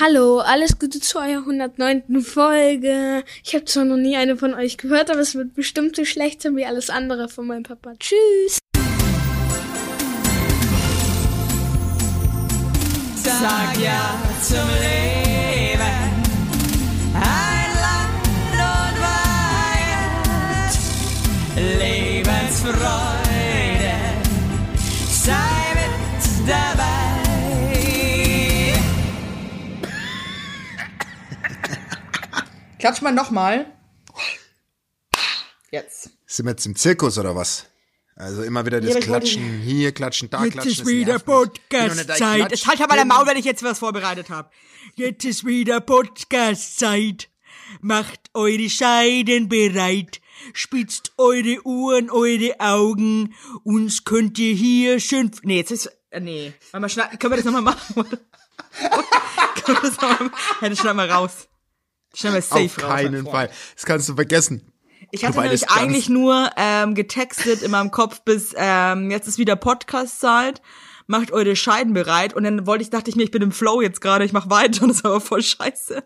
Hallo, alles Gute zu eurer 109. Folge. Ich habe zwar noch nie eine von euch gehört, aber es wird bestimmt so schlecht sein wie alles andere von meinem Papa. Tschüss. Sag ja zum Leben. Ein Land und Weihend. Lebensfreude. Klatsch mal nochmal. Jetzt. Sind wir jetzt im Zirkus oder was? Also immer wieder das wollte- Klatschen, hier klatschen, da Jetzt klatschen. ist das wieder Podcast-Zeit. Jetzt halt aber dein Maul, wenn ich jetzt was vorbereitet habe. Jetzt ist wieder Podcast-Zeit. Macht eure Scheiden bereit. Spitzt eure Ohren, eure Augen. Uns könnt ihr hier schön... Nee, jetzt ist. Äh, nee. Mal, schneid, können wir das nochmal machen? oder? können wir das nochmal machen? Ja, das schneiden wir raus. Das schneiden wir safe Auf raus. keinen Freund. Fall. Das kannst du vergessen. Ich hatte nämlich eigentlich nur ähm, getextet in meinem Kopf bis ähm, jetzt ist wieder Podcast-Zeit. Macht eure Scheiden bereit. Und dann wollte ich, dachte ich mir, ich bin im Flow jetzt gerade, ich mach weiter und das ist aber voll scheiße.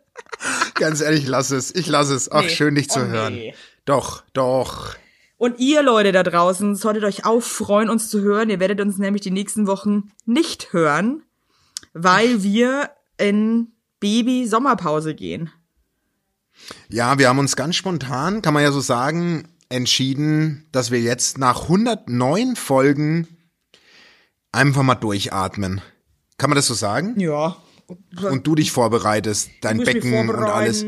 Ganz ehrlich, lass es. Ich lass es. Ach, Nee. schön, dich zu Oh, hören. nee. Doch, doch. Und ihr Leute da draußen solltet euch auch freuen, uns zu hören. Ihr werdet uns nämlich die nächsten Wochen nicht hören, weil wir in Baby-Sommerpause gehen. Ja, wir haben uns ganz spontan, kann man ja so sagen, entschieden, dass wir jetzt nach 109 Folgen einfach mal durchatmen. Kann man das so sagen? Ja. Und du dich vorbereitest, dein Becken und alles.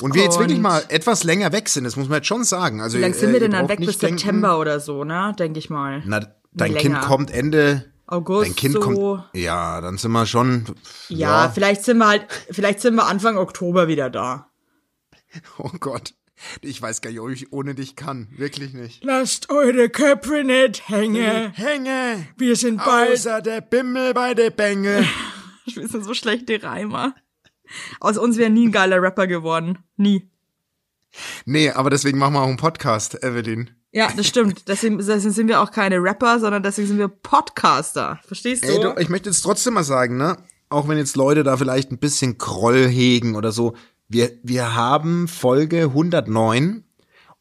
Und wir jetzt wirklich mal etwas länger weg sind, das muss man jetzt schon sagen. Also, Wie lange sind äh, wir denn dann weg bis denken, September oder so, ne? Denke ich mal. Na, dein Kind kommt Ende August Dein Kind so. kommt. Ja, dann sind wir schon. Ja, vielleicht sind wir halt, vielleicht sind wir Anfang Oktober wieder da. Oh Gott. Ich weiß gar nicht, ob ich ohne dich kann. Wirklich nicht. Lasst eure Köpfe nicht hängen. Hänge! Wir sind bald... Außer der Bimmel bei der Bänge. Wir sind so schlechte Reimer. Aus uns wäre nie ein geiler Rapper geworden. Nie. Nee, aber deswegen machen wir auch einen Podcast, Evelyn. Ja, das stimmt. Deswegen, deswegen sind wir auch keine Rapper, sondern deswegen sind wir Podcaster. Verstehst du? Ey, du, ich möchte jetzt trotzdem mal sagen, ne? Auch wenn jetzt Leute da vielleicht ein bisschen Groll hegen oder so. Wir, wir haben Folge 109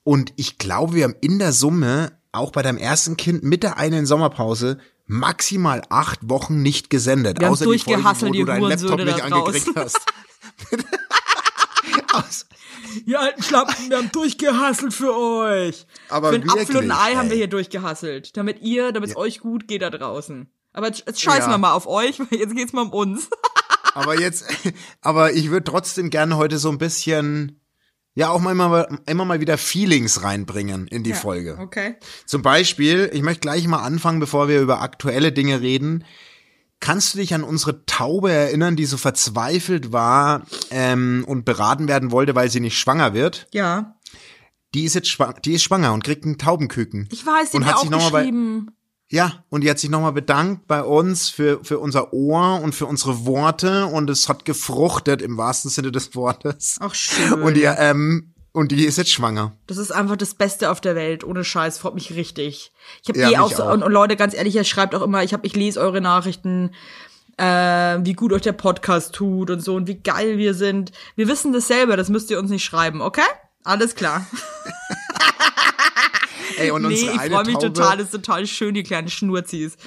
und ich glaube, wir haben in der Summe auch bei deinem ersten Kind mit der einen Sommerpause maximal acht Wochen nicht gesendet. Wir haben außer die Folgen, wo die du deinen Laptop nicht angekriegt hast. Aus- Ihr alten Schlampen, wir haben durchgehasselt für euch. aber Für einen wirklich, Apfel und ein Ei haben wir ey. hier durchgehasselt. Damit ihr, damit es euch gut geht da draußen. Aber jetzt, jetzt scheißen Ja. wir mal auf euch, weil jetzt geht's mal um uns. Aber jetzt, aber ich würde trotzdem gerne heute so ein bisschen, ja, auch mal immer, immer mal wieder Feelings reinbringen in die Folge. Okay. Zum Beispiel, ich möchte gleich mal anfangen, bevor wir über aktuelle Dinge reden. Kannst du dich an unsere Taube erinnern, die so verzweifelt war ähm, und beraten werden wollte, weil sie nicht schwanger wird? Ja. Die ist jetzt schwanger, die ist schwanger und kriegt einen Taubenküken. Ich weiß, die und hat mir sich auch noch mal bei, geschrieben. Ja, und die hat sich nochmal bedankt bei uns für, für unser Ohr und für unsere Worte und es hat gefruchtet im wahrsten Sinne des Wortes. Ach, schön. Und die, ähm, und die ist jetzt schwanger. Das ist einfach das Beste auf der Welt. Ohne Scheiß, freut mich richtig. Ich habe Ja, eh auch so, auch. und, und Leute, ganz ehrlich, ihr schreibt auch immer, ich hab, ich lese eure Nachrichten, äh, wie gut euch der Podcast tut und so und wie geil wir sind. Wir wissen das selber, das müsst ihr uns nicht schreiben, okay? Alles klar. Ey, und nee, unsere ich freue mich Taube, total, das ist total schön, die kleinen Schnurzis.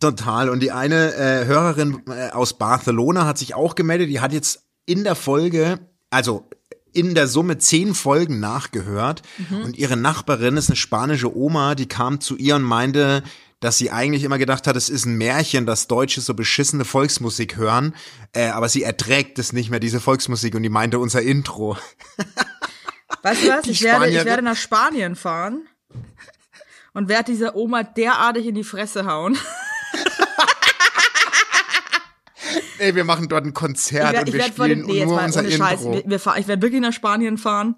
Total. Und die eine äh, Hörerin äh, aus Barcelona hat sich auch gemeldet. Die hat jetzt in der Folge, also in der Summe zehn Folgen nachgehört. Mhm. Und ihre Nachbarin ist eine spanische Oma, die kam zu ihr und meinte, dass sie eigentlich immer gedacht hat, es ist ein Märchen, dass Deutsche so beschissene Volksmusik hören. Äh, aber sie erträgt es nicht mehr, diese Volksmusik. Und die meinte unser Intro. Weißt du was? Ich werde, ich werde nach Spanien fahren und werde dieser Oma derartig in die Fresse hauen. Ey, wir machen dort ein Konzert ich und wir werd spielen dem, nee, jetzt nur unser ohne Scheiß, Intro. wir, wir fahr, ich werde wirklich nach Spanien fahren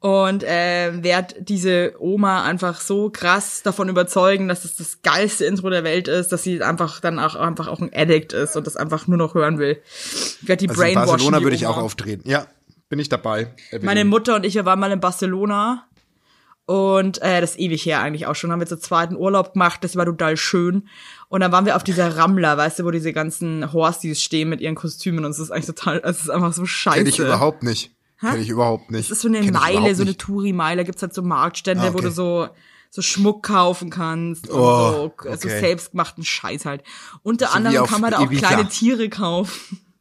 und äh, werde diese Oma einfach so krass davon überzeugen, dass es das geilste Intro der Welt ist, dass sie einfach dann auch einfach auch ein Addict ist und das einfach nur noch hören will. Ich werde die Also in brainwashen. Barcelona die würde ich auch auftreten. Ja, bin ich dabei. Meine Mutter und ich, wir waren mal in Barcelona Und äh, das ist ewig her eigentlich auch schon. Haben wir zu zweiten Urlaub gemacht, das war total schön. Und dann waren wir auf dieser Rammler, weißt du, wo diese ganzen Horsties stehen mit ihren Kostümen und es ist eigentlich total, es ist einfach so scheiße. Kenn ich überhaupt nicht. Kenn ich überhaupt nicht. Das ist so eine Kenn Meile, so eine. Touri-Meile, gibt's halt so Marktstände, Ah, okay. wo du so so Schmuck kaufen kannst und Oh, so, so okay. selbstgemachten Scheiß halt. Unter So anderem kann man da auch Ibiza. kleine Tiere kaufen.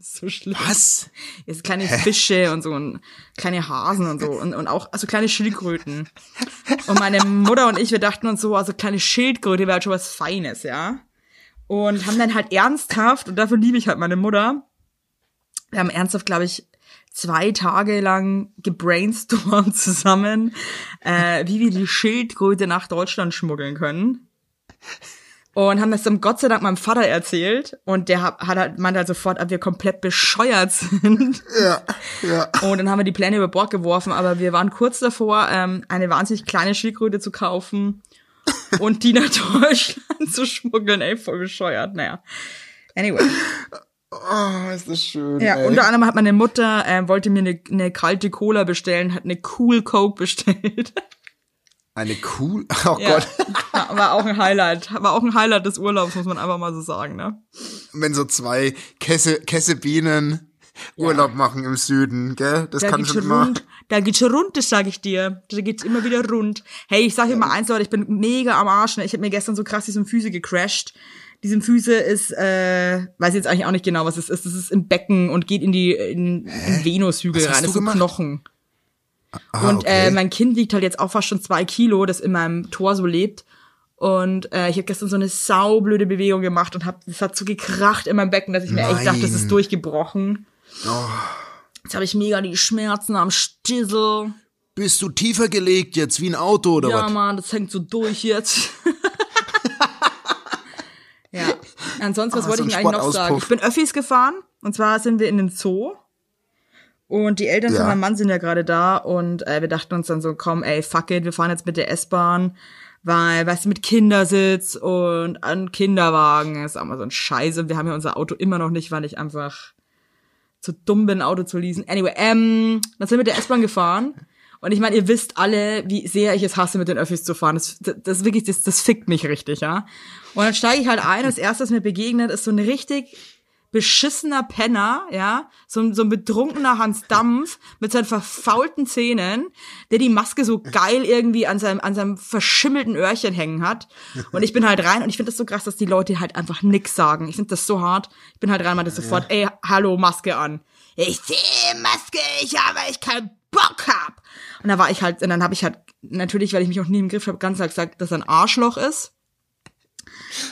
So schlimm. Was? Jetzt kleine Fische und so und kleine Hasen und so und, und auch also kleine Schildkröten. Und meine Mutter und ich, wir dachten uns so, also kleine Schildkröte wäre halt schon was Feines, ja. Und haben dann halt ernsthaft, und dafür liebe ich halt meine Mutter, wir haben ernsthaft, glaube ich, zwei Tage lang gebrainstormt zusammen, äh, wie wir die Schildkröte nach Deutschland schmuggeln können. Und haben das dann Gott sei Dank meinem Vater erzählt. Und der hat, hat halt, meinte halt sofort, ob wir komplett bescheuert sind. Ja, ja. Und dann haben wir die Pläne über Bord geworfen, aber wir waren kurz davor, ähm, eine wahnsinnig kleine Schildkröte zu kaufen und die nach Deutschland zu schmuggeln. Ey, voll bescheuert. Naja. Anyway. Oh, ist das schön. Ja, ey. unter anderem hat meine Mutter, ähm, wollte mir eine, eine kalte Cola bestellen, hat eine Cool Coke bestellt. Eine cool. Oh Ja. Gott. War auch ein Highlight. War auch ein Highlight des Urlaubs, muss man einfach mal so sagen, ne? Wenn so zwei Kesse, Kessebienen Urlaub machen im Süden, gell? Das Da kann schon immer. rund. Da geht's schon rund, das sag ich dir. Da geht's immer wieder rund. Hey, ich sag dir mal eins, Leute, ich bin mega am Arsch. Ne? Ich habe mir gestern so krass die Symphyse gecrashed. Die Symphyse ist, äh, weiß jetzt eigentlich auch nicht genau, was es ist. Das ist im Becken und geht in die in, in Venushügel rein. Das ist so gemacht? Knochen. Ah, und okay. äh, mein Kind wiegt halt jetzt auch fast schon zwei Kilo, das in meinem Tor so lebt. Und äh, ich habe gestern so eine saublöde Bewegung gemacht und hab, das hat so gekracht in meinem Becken, dass ich mir echt dachte, das ist Nein. durchgebrochen. Oh. Jetzt habe ich mega die Schmerzen am Stissel. Bist du tiefer gelegt jetzt wie ein Auto oder Ja, was? Mann, das hängt so durch jetzt. ja. Ansonsten, was Ah, wollte so ich eigentlich noch sagen? Ich bin Öffis gefahren. Und zwar sind wir in den Zoo. Und die Eltern Ja. von meinem Mann sind ja gerade da. Und äh, wir dachten uns dann so, komm, ey, fuck it, wir fahren jetzt mit der S-Bahn. Weil, weißt du, mit Kindersitz und an Kinderwagen ist auch mal so ein Scheiße. Und wir haben ja unser Auto immer noch nicht, weil ich einfach zu dumm bin, ein Auto zu leasen. Anyway, ähm, dann sind wir mit der S-Bahn gefahren. Und ich meine, ihr wisst alle, wie sehr ich es hasse, mit den Öffis zu fahren. Das, das, das wirklich, das, das fickt mich richtig, ja. Und dann steige ich halt ein das erste, was mir begegnet, ist so ein richtig beschissener Penner, ja, so, ein- so ein betrunkener Hans Dampf mit seinen verfaulten Zähnen, der die Maske so geil irgendwie an seinem, an seinem verschimmelten Öhrchen hängen hat. Und ich bin halt rein und ich finde das so krass, dass die Leute halt einfach nix sagen. Ich finde das so hart. Ich bin halt rein und meinte sofort, ey, hallo, Maske an. Ich sehe Maske, ich habe, ich keinen Bock hab. Und da war ich halt, und dann habe ich halt, natürlich, weil ich mich auch nie im Griff habe, ganz klar gesagt, dass er ein Arschloch ist.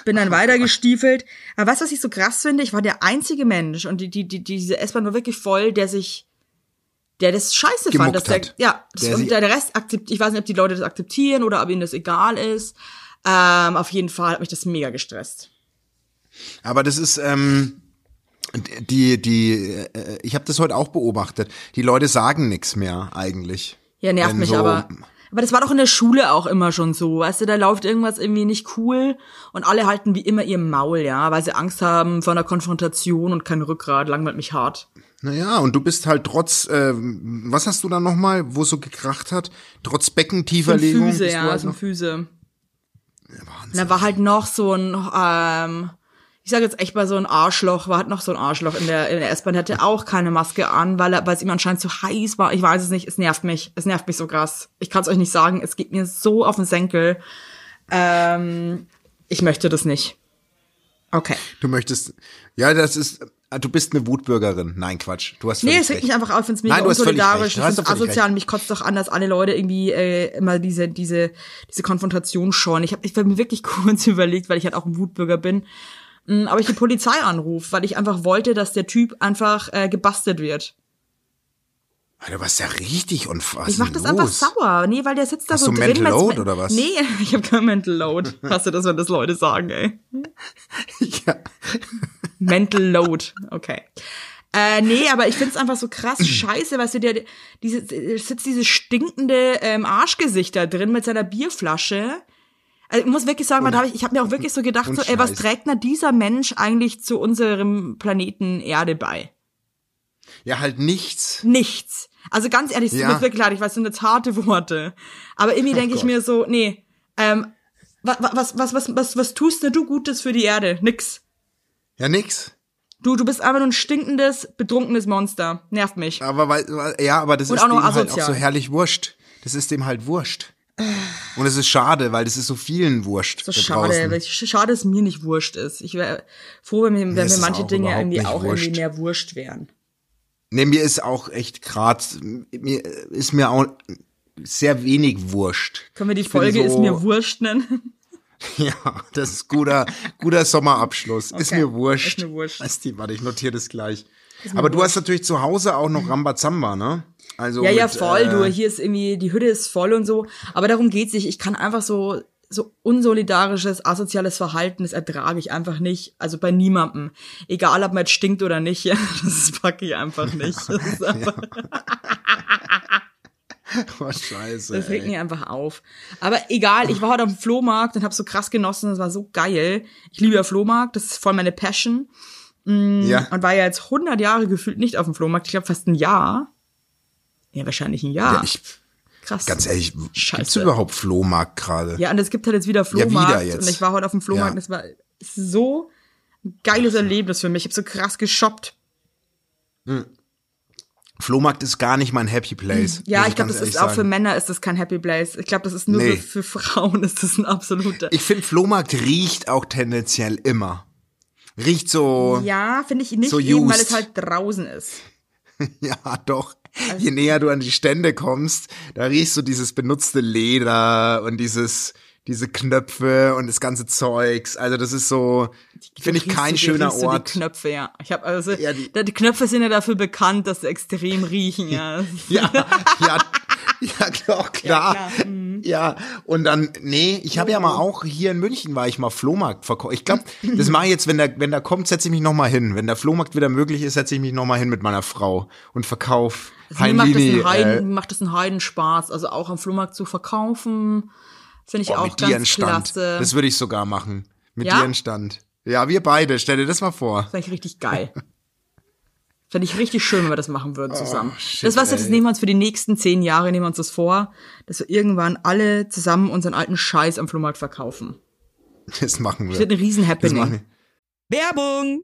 Bin dann weitergestiefelt. Aber weißt du, was ich so krass finde? Ich war der einzige Mensch und die, die, die, diese S-Bahn war wirklich voll, der sich, der das scheiße fand. Gemuckt Dass der, hat. ja, das, Der und der Rest akzeptiert, ich weiß nicht, ob die Leute das akzeptieren oder ob ihnen das egal ist. Ähm, auf jeden Fall hat mich das mega gestresst. Aber das ist, ähm, die, die, äh, ich habe das heute auch beobachtet. Die Leute sagen nichts mehr eigentlich. Ja, nervt Wenn mich so- aber. Aber das war doch in der Schule auch immer schon so. Weißt du, da läuft irgendwas irgendwie nicht cool und alle halten wie immer ihr Maul, ja, weil sie Angst haben vor einer Konfrontation und kein Rückgrat, langweilt mich hart. Naja, und du bist halt trotz, äh, was hast du da nochmal, wo es so gekracht hat? Trotz Beckentieferlegung. Du ja, halt Füße. Und da war halt noch so ein, ähm, ich sage jetzt echt mal so ein Arschloch, war halt noch so ein Arschloch in der, in der S-Bahn, hatte auch keine Maske an, weil, er, weil es ihm anscheinend zu heiß war. Ich weiß es nicht, es nervt mich. Es nervt mich so krass. Ich kann es euch nicht sagen, es geht mir so auf den Senkel. Ähm, ich möchte das nicht. Okay. Du möchtest, ja, das ist, äh, du bist eine Wutbürgerin. Nein, Quatsch. Du hast Nee, es regt mich einfach auf, ich find's mega Nein, du unsolidarisch, ich find's asozial, recht. mich kotzt doch an, dass alle Leute irgendwie äh, immer diese, diese, diese Konfrontation scheuen. Ich habe ich hab mir wirklich kurz überlegt, weil ich halt auch ein Wutbürger bin, aber ich die Polizei anrufe, weil ich einfach wollte, dass der Typ einfach äh, gebastelt wird. Alter, was ist ja richtig unfassbar. Ich mach das einfach sauer. Nee, weil der sitzt da Hast so du drin. Mental Load oder was? Nee, ich habe kein Mental Load. Hast du das, wenn das Leute sagen, ey? Ja. Mental Load, okay. Äh, nee, aber ich find's einfach so krass scheiße, weißt du, der, diese, sitzt dieses stinkende ähm, Arschgesicht da drin mit seiner Bierflasche. Also ich muss wirklich sagen, da hab ich, ich habe mir auch wirklich so gedacht, und so, ey, was trägt denn dieser Mensch eigentlich zu unserem Planeten Erde bei? ja, halt nichts. Nichts. Also ganz ehrlich, es tut Ja. mir wirklich leid, ich weiß, das sind jetzt harte Worte. Aber irgendwie denke ich mir so, nee, ähm, was, was, was, was, was, was tust denn du Gutes für die Erde? Nix. Ja, nix. Du, du bist einfach nur ein stinkendes, betrunkenes Monster. Nervt mich. Aber weil, ja, aber das Und ist auch dem halt auch so herrlich wurscht. Das ist dem halt wurscht. Und es ist schade, weil das ist so vielen wurscht. So schade, weil schade, dass mir nicht wurscht ist. Ich wäre froh, wenn mir, wenn Mir ist es manche Dinge irgendwie auch wurscht. irgendwie mehr wurscht wären. Nee, mir ist auch echt grad, mir ist mir auch sehr wenig wurscht. Können wir die Ich Folge ist so- mir wurscht nennen? Ja, das ist guter, guter Sommerabschluss. Ist Okay, mir wurscht. ist mir wurscht. Weißt du, warte, ich notiere das gleich. Aber du hast natürlich zu Hause auch noch Rambazamba, ne? Also Ja, ja, mit, voll, äh, du, hier ist irgendwie, die Hütte ist voll und so. Aber darum geht's nicht. Ich kann einfach so, so unsolidarisches, asoziales Verhalten, das ertrage ich einfach nicht. Also bei niemandem. Egal, ob man jetzt stinkt oder nicht, ja, das packe ich einfach nicht. Ist einfach, Oh, scheiße. das regt mich einfach auf. Aber egal, ich war heute auf dem Flohmarkt und habe so krass genossen, das war so geil. Ich liebe ja Flohmarkt, das ist voll meine Passion. Ja. Und war ja jetzt 100 Jahre gefühlt nicht auf dem Flohmarkt. Ich glaube fast ein Jahr. Ja, wahrscheinlich ein Jahr. ja, ich, krass. ganz ehrlich, gibt's Scheiße. überhaupt Flohmarkt gerade? Ja, und es gibt halt jetzt wieder Flohmarkt. wieder jetzt. Und ich war heute auf dem Flohmarkt Ja. und es war so ein geiles Erlebnis für mich. Ich habe so krass geshoppt. Flohmarkt ist gar nicht mein Happy Place. Ja, ich glaube, das ist ehrlich auch für sagen. Männer ist das kein Happy Place. Ich glaube, das ist nur Nee. für, für Frauen ist das ein absoluter. Ich finde, Flohmarkt riecht auch tendenziell immer. Riecht so, ja, finde ich nicht So eben, weil es halt draußen ist. ja, doch. Je näher du an die Stände kommst, da riechst du dieses benutzte Leder und dieses, diese Knöpfe und das ganze Zeugs. Also das ist so, finde ich kein du- schöner du Ort. Die Knöpfe, ja. Ich habe also Ja, die- die, die Knöpfe sind ja dafür bekannt, dass sie extrem riechen, ja. Ja, ja, ja, doch, klar. klar, mhm. Ja, und dann, nee, ich habe ja mal auch hier in München war ich mal Flohmarkt verkauft. Ich glaube, das mache ich jetzt, wenn der, wenn der kommt, setze ich mich noch mal hin. Wenn der Flohmarkt wieder möglich ist, setze ich mich noch mal hin mit meiner Frau und verkauf Also mir macht das, Heinlini, einen Heiden, äh, macht das einen Heidenspaß, also auch am Flohmarkt zu verkaufen. Finde ich oh, auch ganz klasse. Das würde ich sogar machen. Mit Ja? dir einen Stand. Ja, wir beide. Stell dir das mal vor. Fände ich richtig geil. Fände ich richtig schön, wenn wir das machen würden zusammen. Oh, shit, das was jetzt ey. nehmen wir uns für die nächsten zehn Jahre, nehmen wir uns das vor, dass wir irgendwann alle zusammen unseren alten Scheiß am Flohmarkt verkaufen. Das machen Das wird wir. ein riesen Das Happening. machen wir. Werbung!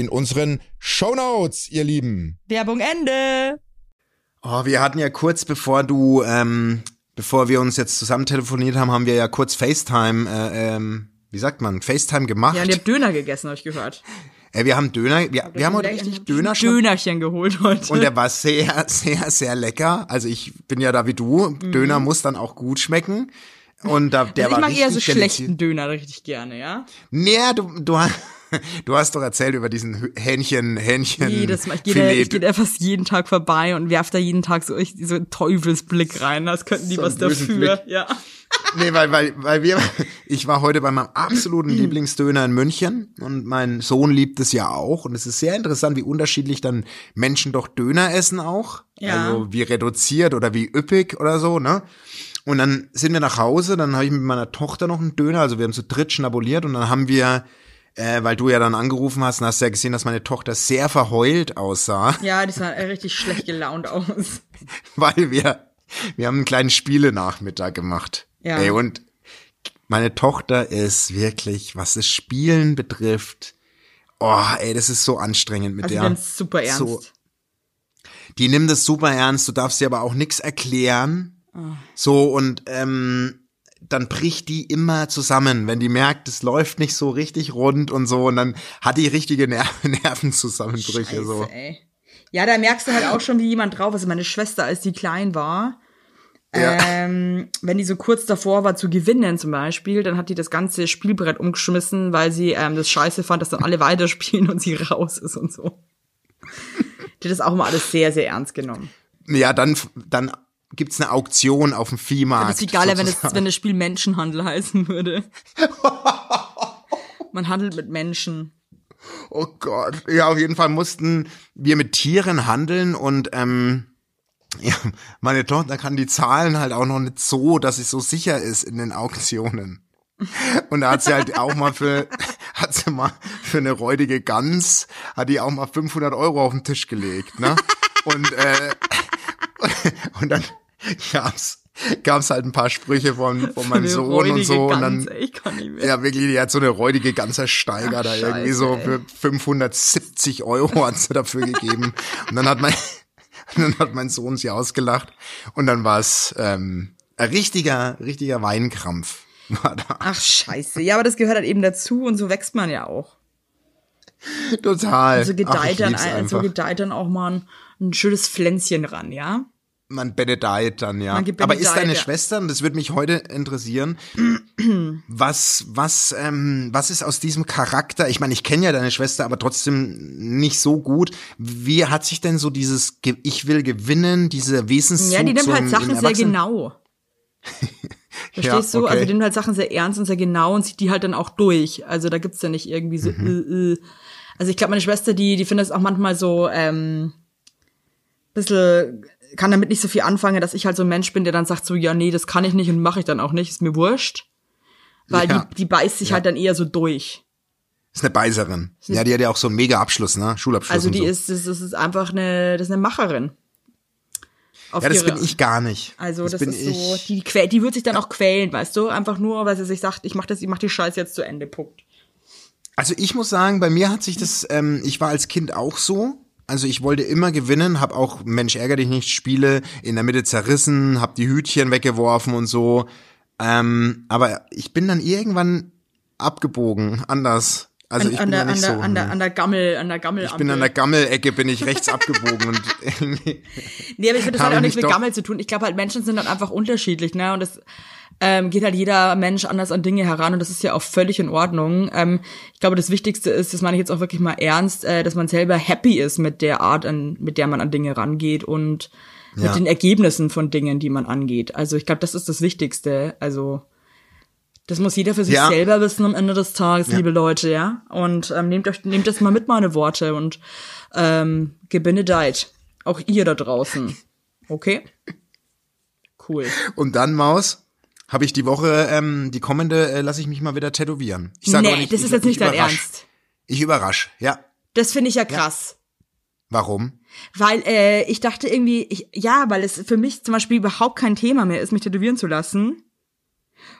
in unseren Shownotes, ihr Lieben. Werbung Ende. Oh, wir hatten ja kurz bevor du, ähm, bevor wir uns jetzt zusammen telefoniert haben, haben wir ja kurz FaceTime, äh, ähm, wie sagt man, FaceTime gemacht. Ja, und ihr habt Döner gegessen, habe ich gehört. äh, wir haben Döner, wir, wir haben heute richtig Döner schon. Dönerchen geholt heute. Und der war sehr, sehr, sehr lecker. Also ich bin ja da wie du. Döner muss dann auch gut schmecken. Und da, der Mhm. also ich war mag eher so schlechten Döner richtig gerne, ja? Nee, du, du, du hast doch erzählt über diesen Hähnchen, Hähnchen. Jedes Mal. Ich gehe da, ich geh da fast jeden Tag vorbei und werf da jeden Tag so, ich, so einen Teufelsblick rein. Das könnten die So was dafür. Blick. Ja. Nee, weil, weil, weil wir, ich war heute bei meinem absoluten Lieblingsdöner in München und mein Sohn liebt es ja auch und es ist sehr interessant, wie unterschiedlich dann Menschen doch Döner essen auch. Ja. Also wie reduziert oder wie üppig oder so, ne? Und dann sind wir nach Hause, dann habe ich mit meiner Tochter noch einen Döner, also wir haben zu dritt schnabuliert und dann haben wir, äh, weil du ja dann angerufen hast und hast ja gesehen, dass meine Tochter sehr verheult aussah, Ja, die sah äh, richtig schlecht gelaunt aus. weil wir, wir haben einen kleinen Spielenachmittag gemacht. Ja. Ey, und meine Tochter ist wirklich, was das Spielen betrifft, oh, ey, das ist so anstrengend mit Also der. die nimmt's super ernst. So, die nimmt es super ernst, du darfst dir aber auch nichts erklären. So, und ähm, dann bricht die immer zusammen, wenn die merkt, es läuft nicht so richtig rund und so, und dann hat die richtige Ner Nervenzusammenbrüche. so. Scheiße, ey. Ja, da merkst du halt auch schon, wie jemand drauf ist. Also meine Schwester, als die klein war, Ja. ähm, wenn die so kurz davor war zu gewinnen zum Beispiel, dann hat die das ganze Spielbrett umgeschmissen, weil sie ähm, das scheiße fand, dass dann alle weiterspielen und sie raus ist und so. Die hat das auch immer alles sehr, sehr ernst genommen. Ja, dann, dann gibt's eine Auktion auf dem Viehmarkt. Das ist geiler, wenn, es, wenn das Spiel Menschenhandel heißen würde. Man handelt mit Menschen. Oh Gott. Ja, auf jeden Fall mussten wir mit Tieren handeln und ähm, ja, meine Tochter kann die Zahlen halt auch noch nicht so, dass sie so sicher ist in den Auktionen. Und da hat sie halt auch mal für, hat sie mal für eine räudige Gans, hat die auch mal 500 Euro auf den Tisch gelegt, ne? Und, äh, und dann gab's, gab's halt ein paar Sprüche von, von meinem Eine Sohn und so und Gans, dann, ey, Ich kann nicht mehr. ja, wirklich, die hat so eine räudige ganzer Steiger Ach, da irgendwie so für 570 Euro hat sie dafür gegeben. Und dann hat mein, dann hat mein Sohn sie ausgelacht. Und dann war es ähm, ein richtiger, richtiger Weinkrampf. War da. Ach scheiße. Ja, aber das gehört halt eben dazu und so wächst man ja auch. Total. Also Ach, gedeiht dann, lieb's ein, so einfach. gedeiht dann auch mal ein, ein schönes Pflänzchen ran, ja? Man benedeit dann, ja. Aber ist deine ja. Schwester, und das würde mich heute interessieren, was, was, ähm, was ist aus diesem Charakter? Ich meine, ich kenne ja deine Schwester, aber trotzdem nicht so gut. Wie hat sich denn so dieses Ich will gewinnen, diese Wesenszug Ja, die nimmt halt Sachen sehr genau. Verstehst Ja, du? okay. Also die nimmt halt Sachen sehr ernst und sehr genau und zieht die halt dann auch durch. Also da gibt's ja nicht irgendwie so, Mhm. äh, äh. Also ich glaube, meine Schwester, die, die findet es auch manchmal so, ähm, bisschen, kann damit nicht so viel anfangen, dass ich halt so ein Mensch bin, der dann sagt so, ja, nee, das kann ich nicht und mache ich dann auch nicht, ist mir wurscht. Weil Ja. die, die beißt sich halt dann eher so durch. Ist eine Beißerin. Ja, die hat ja auch so einen mega Abschluss, ne? Schulabschluss. Also die so. ist, das, das ist einfach eine, das ist eine Macherin. Auf Ja, das ihre- bin ich gar nicht. Also das, bin ist so, die, quäl, die wird sich dann auch quälen, weißt du? Einfach nur, weil sie sich sagt, ich mach das, ich mach die Scheiße jetzt zu Ende, Punkt. Also ich muss sagen, bei mir hat sich das, ähm, ich war als Kind auch so. Also ich wollte immer gewinnen, hab auch Mensch ärger dich nicht Spiele in der Mitte zerrissen, hab die Hütchen weggeworfen und so. Ähm, aber ich bin dann irgendwann abgebogen, anders. Also an, ich an, bin der, nicht an, der, so. an, der, an der Gammel, an der Gammel. ich bin an der Gammelecke, bin ich rechts abgebogen und. Nee, aber ich finde, das hat auch nichts mit Gammel zu tun. Ich glaube halt, Menschen sind dann einfach unterschiedlich, ne? Und das ähm, geht halt jeder Mensch anders an Dinge heran und das ist ja auch völlig in Ordnung. Ähm, ich glaube, das Wichtigste ist, das meine ich jetzt auch wirklich mal ernst, äh, dass man selber happy ist mit der Art, an, mit der man an Dinge rangeht und Ja. mit den Ergebnissen von Dingen, die man angeht. Also ich glaube, das ist das Wichtigste. Also das muss jeder für sich Ja. selber wissen am Ende des Tages, liebe Leute, ja. Und ähm, nehmt euch, nehmt das mal mit, meine Worte und ähm, gebenedeit. Auch ihr da draußen. Okay? Cool. Und dann, Maus, habe ich die Woche, ähm, die kommende, äh, lasse ich mich mal wieder tätowieren. Ich sag nee, nicht, das ich, ist jetzt nicht ich dein überrasch. Ernst. Ich überrasch, ja. Das finde ich ja krass. Warum? Weil äh, ich dachte irgendwie, ich, ja, weil es für mich zum Beispiel überhaupt kein Thema mehr ist, mich tätowieren zu lassen.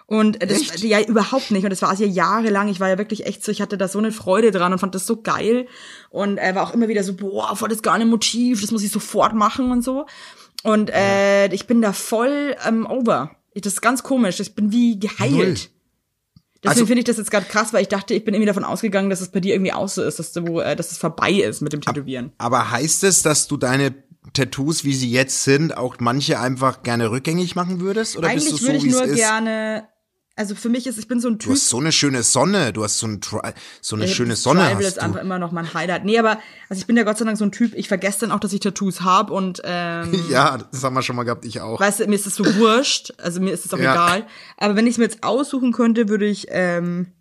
Und das, Echt? ja, überhaupt nicht. Und das war ja jahrelang. Ich war ja wirklich echt so, ich hatte da so eine Freude dran und fand das so geil. Und äh, war auch immer wieder so, boah, voll das geile Motiv, das muss ich sofort machen und so. Und äh, ich bin da voll ähm, over. Das ist ganz komisch. Ich bin wie geheilt. Null. Deswegen Also- finde ich das jetzt gerade krass, weil ich dachte, ich bin irgendwie davon ausgegangen, dass es bei dir irgendwie auch so ist, dass du, äh, dass es vorbei ist mit dem Tätowieren. Aber heißt es, dass du deine Tattoos, wie sie jetzt sind, auch manche einfach gerne rückgängig machen würdest? Oder bist Eigentlich du so, würde ich nur gerne, also für mich ist, ich bin so ein Du Typ. hast so eine schöne Sonne, du hast so, ein, Tri- so eine Ey, schöne das Sonne. Tribal Hast ist du. einfach immer noch mein Highlight. Nee, aber also ich bin ja Gott sei Dank so ein Typ, ich vergesse dann auch, dass ich Tattoos habe und ähm, Ja, das haben wir schon mal gehabt, ich auch. weißt du, mir ist es so wurscht, also mir ist es auch Ja. egal. Aber wenn ich es mir jetzt aussuchen könnte, würde ich ähm,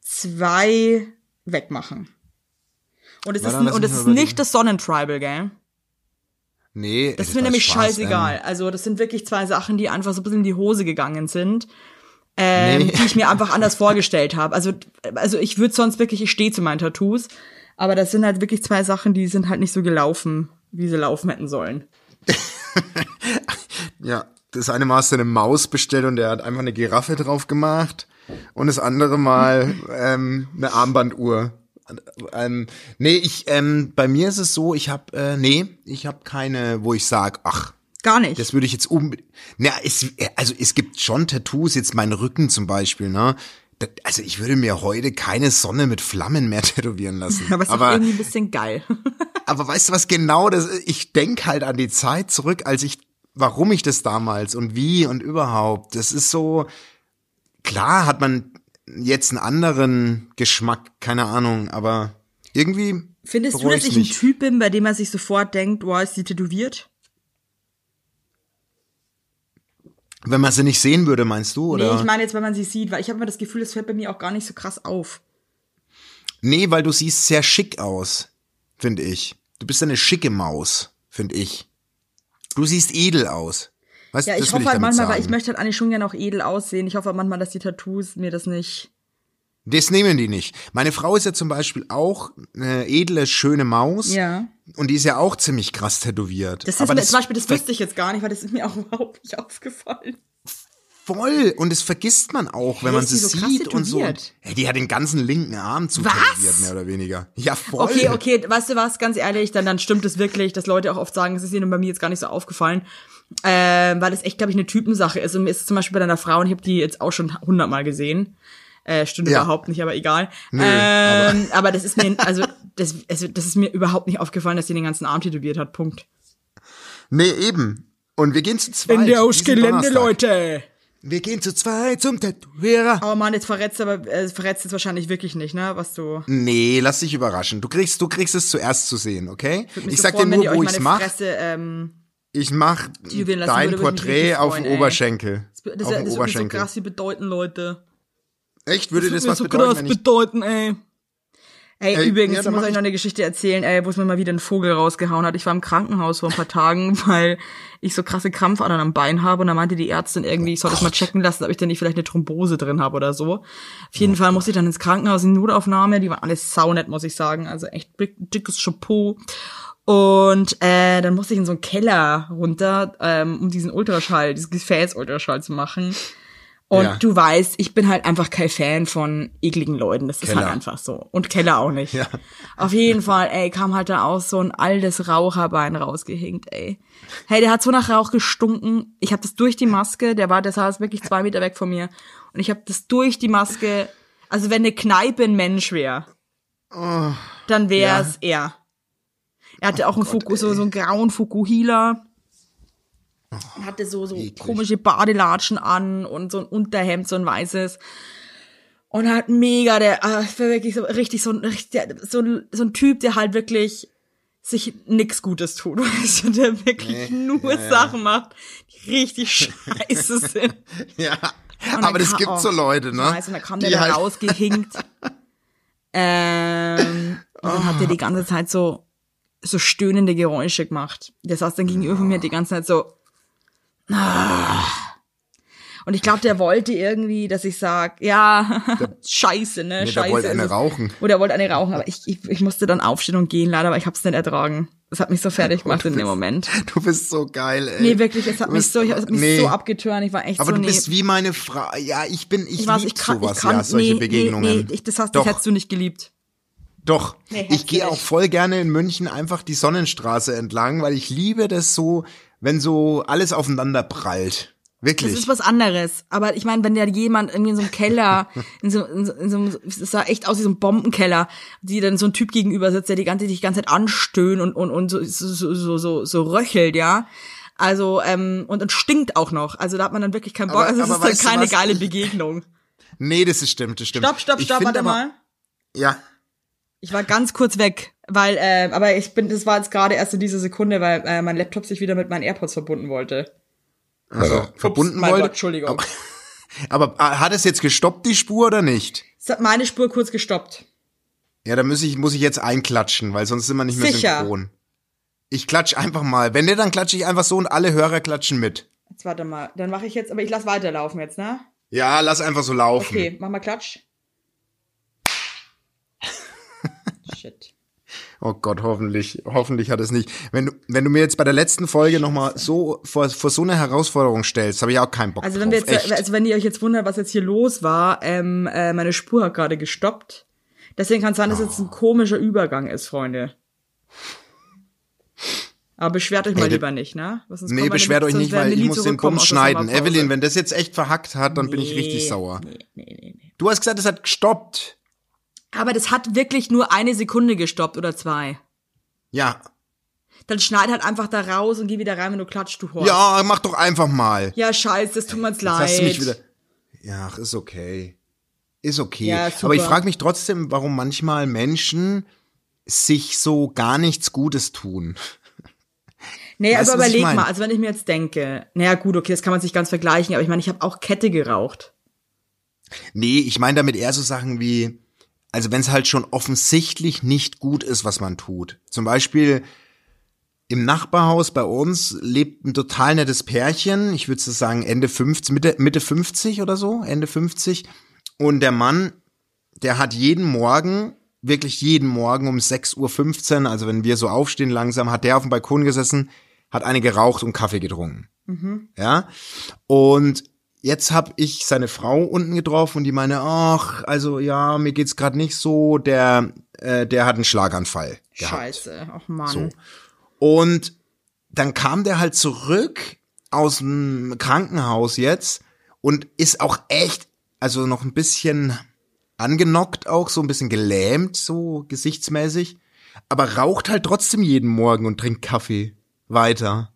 zwei wegmachen. Und es ist, Warte, lass und es ist nicht das Sonnentribal, gell? Nee, das ist mir nämlich Spaß, scheißegal. ähm, Also das sind wirklich zwei Sachen, die einfach so ein bisschen in die Hose gegangen sind. Ähm, Nee. die ich mir einfach anders vorgestellt habe. Also, also ich würde sonst wirklich, ich stehe zu meinen Tattoos, aber das sind halt wirklich zwei Sachen, die sind halt nicht so gelaufen, wie sie laufen hätten sollen. Ja, das eine Mal hast du eine Maus bestellt und der hat einfach eine Giraffe drauf gemacht und das andere Mal ähm, eine Armbanduhr. Ähm, nee, ich ähm, bei mir ist es so, ich habe äh, nee, ich habe keine, wo ich sag, ach, Gar nicht. das würde ich jetzt um. Na, es, also es gibt schon Tattoos, jetzt mein Rücken zum Beispiel, ne? Da- Also ich würde mir heute keine Sonne mit Flammen mehr tätowieren lassen. aber es ist irgendwie ein bisschen geil. Aber weißt du was genau das ich denk halt an die Zeit zurück, als ich warum ich das damals und wie und überhaupt. Das ist so klar hat man jetzt einen anderen Geschmack, keine Ahnung, aber irgendwie Findest du, dass ich ein nicht. Typ bin, bei dem man sich sofort denkt, boah, ist die tätowiert? wenn man sie nicht sehen würde, meinst du oder? Nee, ich meine jetzt, wenn man sie sieht, weil ich habe immer das Gefühl, es fällt bei mir auch gar nicht so krass auf. Nee, weil du siehst sehr schick aus, finde ich. Du bist eine schicke Maus, finde ich. Du siehst edel aus. Weißt, Ja, das ich hoffe halt manchmal, weil sagen. ich möchte halt eigentlich schon gerne auch edel aussehen. Ich hoffe halt manchmal, dass die Tattoos mir das nicht. Das nehmen die nicht. Meine Frau ist ja zum Beispiel auch eine edle, schöne Maus. Ja. Und die ist ja auch ziemlich krass tätowiert. Das ist mir zum Beispiel, das wusste ich jetzt gar nicht, weil das ist mir auch überhaupt nicht aufgefallen. voll. Und das vergisst man auch, wenn Hey, man sie so sieht und so. Hey, die hat den ganzen linken Arm zu tätowiert, mehr oder weniger. Ja, voll. Okay, okay, weißt du was, ganz ehrlich, dann, dann stimmt es wirklich, dass Leute auch oft sagen, es ist ihnen bei mir jetzt gar nicht so aufgefallen. Ähm, weil das echt, glaube ich, eine Typensache ist. Und mir ist es zum Beispiel bei deiner Frau, und ich habe die jetzt auch schon hundertmal gesehen. Äh, stimmt Ja. überhaupt nicht, aber egal. Nö, ähm, aber. das ist mir, also das, also das ist mir überhaupt nicht aufgefallen, dass sie den ganzen Arm tätowiert hat. Punkt. Nee, eben. Und wir gehen zu zweit. Ende aus Gelände. Leute! Wir gehen zu zweit zum Tätowierer. Aber Mann, jetzt verrätst du aber, äh, verrätst jetzt wahrscheinlich wirklich nicht, ne, was du. Nee, lass dich überraschen. Du kriegst, du kriegst es zuerst zu sehen, okay? Ich so sag dir freuen, wenn nur, wo ich's meine mach. Fresse, ähm, Ich mach dein würde, Porträt auf freuen, dem. Oberschenkel. das, auf das, dem das würde mir so Oberschenkel. krass viel bedeuten, Leute. Echt? Würde das, mir was so bedeuten, krass bedeuten, ey. Ey, Ey, übrigens, ja, ich muss euch noch eine Geschichte erzählen, ey, wo es mir mal wieder ein Vogel rausgehauen hat. Ich war im Krankenhaus vor ein paar Tagen, weil ich so krasse Krampfadern am Bein habe und da meinte die Ärztin irgendwie, ich soll das mal checken lassen, ob ich denn nicht vielleicht eine Thrombose drin habe oder so. Auf jeden Fall musste ich dann ins Krankenhaus in die Notaufnahme, die war alles saunett, muss ich sagen, also echt dick- dickes Chapeau. Und äh, dann musste ich in so einen Keller runter, ähm, um diesen Ultraschall, dieses Gefäß-Ultraschall zu machen. Und Ja. du weißt, ich bin halt einfach kein Fan von ekligen Leuten. Das ist Keller. halt einfach so. Und Keller auch nicht. Ja. Auf jeden Fall, ey, kam halt da aus so ein altes Raucherbein rausgehinkt, ey. Hey, der hat so nach Rauch gestunken. Ich habe das durch die Maske, der war, der saß wirklich zwei Meter weg von mir. Und ich habe das durch die Maske, also wenn eine Kneipe ein Mensch wäre, Oh, dann wär's er. Er hatte auch einen Fuku, so, so einen grauen Fukuhila. Hatte so, so eklig. komische Badelatschen an und so ein Unterhemd, so ein weißes. Und hat mega, der, das war wirklich so richtig so ein, so, ein- so ein Typ, der halt wirklich sich nix Gutes tut, weißt du, der wirklich nur Sachen macht, die richtig scheiße sind. ja. Aber das kam- gibt oh, so Leute, ne? Weiß, und dann kam der Die da halt- rausgehinkt. ähm, und dann hat der die ganze Zeit so, so stöhnende Geräusche gemacht. Der saß dann gegenüber von mir die ganze Zeit so. Ah. Und ich glaube, der wollte irgendwie, dass ich sag, ja, scheiße, ne? Nee, scheiße. der wollte eine ist es. rauchen. Oder er wollte eine rauchen, aber ich, ich, ich musste dann aufstehen und gehen, leider, aber ich hab's nicht ertragen. Das hat mich so fertig gemacht in dem Moment. Du bist so geil, ey. Nee, wirklich, es hat Du mich bist- so, ich hab mich nee. so abgetürnt. Ich war echt Aber so, du nee. bist wie meine Frau. Ja, ich bin, ich, Ich weiß, lieb ich kann, sowas, ich kann, ja, solche nee, Begegnungen. Nee, nee, ich, das, hast, Doch. das hättest du nicht geliebt. Doch. Nee, ich gehe auch voll gerne in München einfach die Sonnenstraße entlang, weil ich liebe das so, wenn so alles aufeinander prallt. Das Wirklich. ist was anderes. Aber ich meine, wenn da jemand irgendwie in so einem Keller, in so, in so, in so einem, das sah echt aus wie so ein Bombenkeller, die dann so ein Typ gegenüber sitzt, der die ganze, die ganze Zeit anstöhnt und, und, und so, so, so, so, so röchelt, ja. Also, ähm, und, und stinkt auch noch. Also da hat man dann wirklich keinen Bock. Aber- also es ist dann weißt du keine geile Begegnung. nee, das ist stimmt, das stimmt. Stopp, stopp, stopp, warte mal. Ja. Ich war ganz kurz weg, weil, äh, aber ich bin, das war jetzt gerade erst in dieser Sekunde, weil äh, mein Laptop sich wieder mit meinen AirPods verbunden wollte. Also, verbunden mein wollte. Gott, Entschuldigung. Aber, aber ah, hat es jetzt gestoppt, die Spur, oder nicht? Es hat meine Spur kurz gestoppt. Ja, da muss ich, muss ich jetzt einklatschen, weil sonst sind wir nicht mehr Sicher. synchron. Ich klatsch einfach mal. Wenn nicht, dann klatsche ich einfach so und alle Hörer klatschen mit. Jetzt warte mal. Dann mache ich jetzt, aber ich lass weiterlaufen jetzt, ne? Ja, lass einfach so laufen. Okay, mach mal Klatsch. Shit. Oh Gott, hoffentlich, hoffentlich hat es nicht. Wenn du, wenn du mir jetzt bei der letzten Folge nochmal so vor, vor so eine Herausforderung stellst, habe ich auch keinen Bock Also drauf. wenn wir jetzt, Echt. also wenn ihr euch jetzt wundert, was jetzt hier los war, ähm, äh, meine Spur hat gerade gestoppt. Deswegen kann es sein, dass jetzt ein komischer Übergang ist, Freunde. Aber beschwert euch mal Ey, lieber nicht, ne? Was sonst nee, beschwert euch nicht, weil ich muss den Bums schneiden. Evelyn, wenn das jetzt echt verhackt hat, dann bin ich richtig sauer. Nee, nee, nee, nee. Du hast gesagt, es hat gestoppt. Aber das hat wirklich nur eine Sekunde gestoppt oder zwei. Ja. Dann schneid halt einfach da raus und geh wieder rein, wenn du klatscht, du Horst. Ja, mach doch einfach mal. Ja, scheiße, es tut mir jetzt Jetzt leid. hast du mich wieder. Ja, ach, ist okay. Ist okay. Ja. Aber ich frage mich trotzdem, warum manchmal Menschen sich so gar nichts Gutes tun. Nee, Weißt aber überleg mal, also wenn ich mir jetzt denke, naja gut, okay, das kann man sich ganz vergleichen, aber ich meine, ich habe auch Kette geraucht. Nee, ich meine damit eher so Sachen wie, also wenn es halt schon offensichtlich nicht gut ist, was man tut. Zum Beispiel im Nachbarhaus bei uns lebt ein total nettes Pärchen, ich würde sagen Ende 50, Mitte, Mitte 50 oder so, Ende 50. Und der Mann, der hat jeden Morgen, wirklich jeden Morgen um 6.15 Uhr, also wenn wir so aufstehen langsam, hat der auf dem Balkon gesessen, hat eine geraucht und Kaffee getrunken. Ja. Und jetzt habe ich seine Frau unten getroffen und die meine, ach, also ja, mir geht's gerade nicht so, der, äh, der hat einen Schlaganfall. gehabt. Scheiße, ach Mann. So. Und dann kam der halt zurück aus dem Krankenhaus jetzt und ist auch echt, also noch ein bisschen angenockt auch, so ein bisschen gelähmt, so gesichtsmäßig, aber raucht halt trotzdem jeden Morgen und trinkt Kaffee weiter.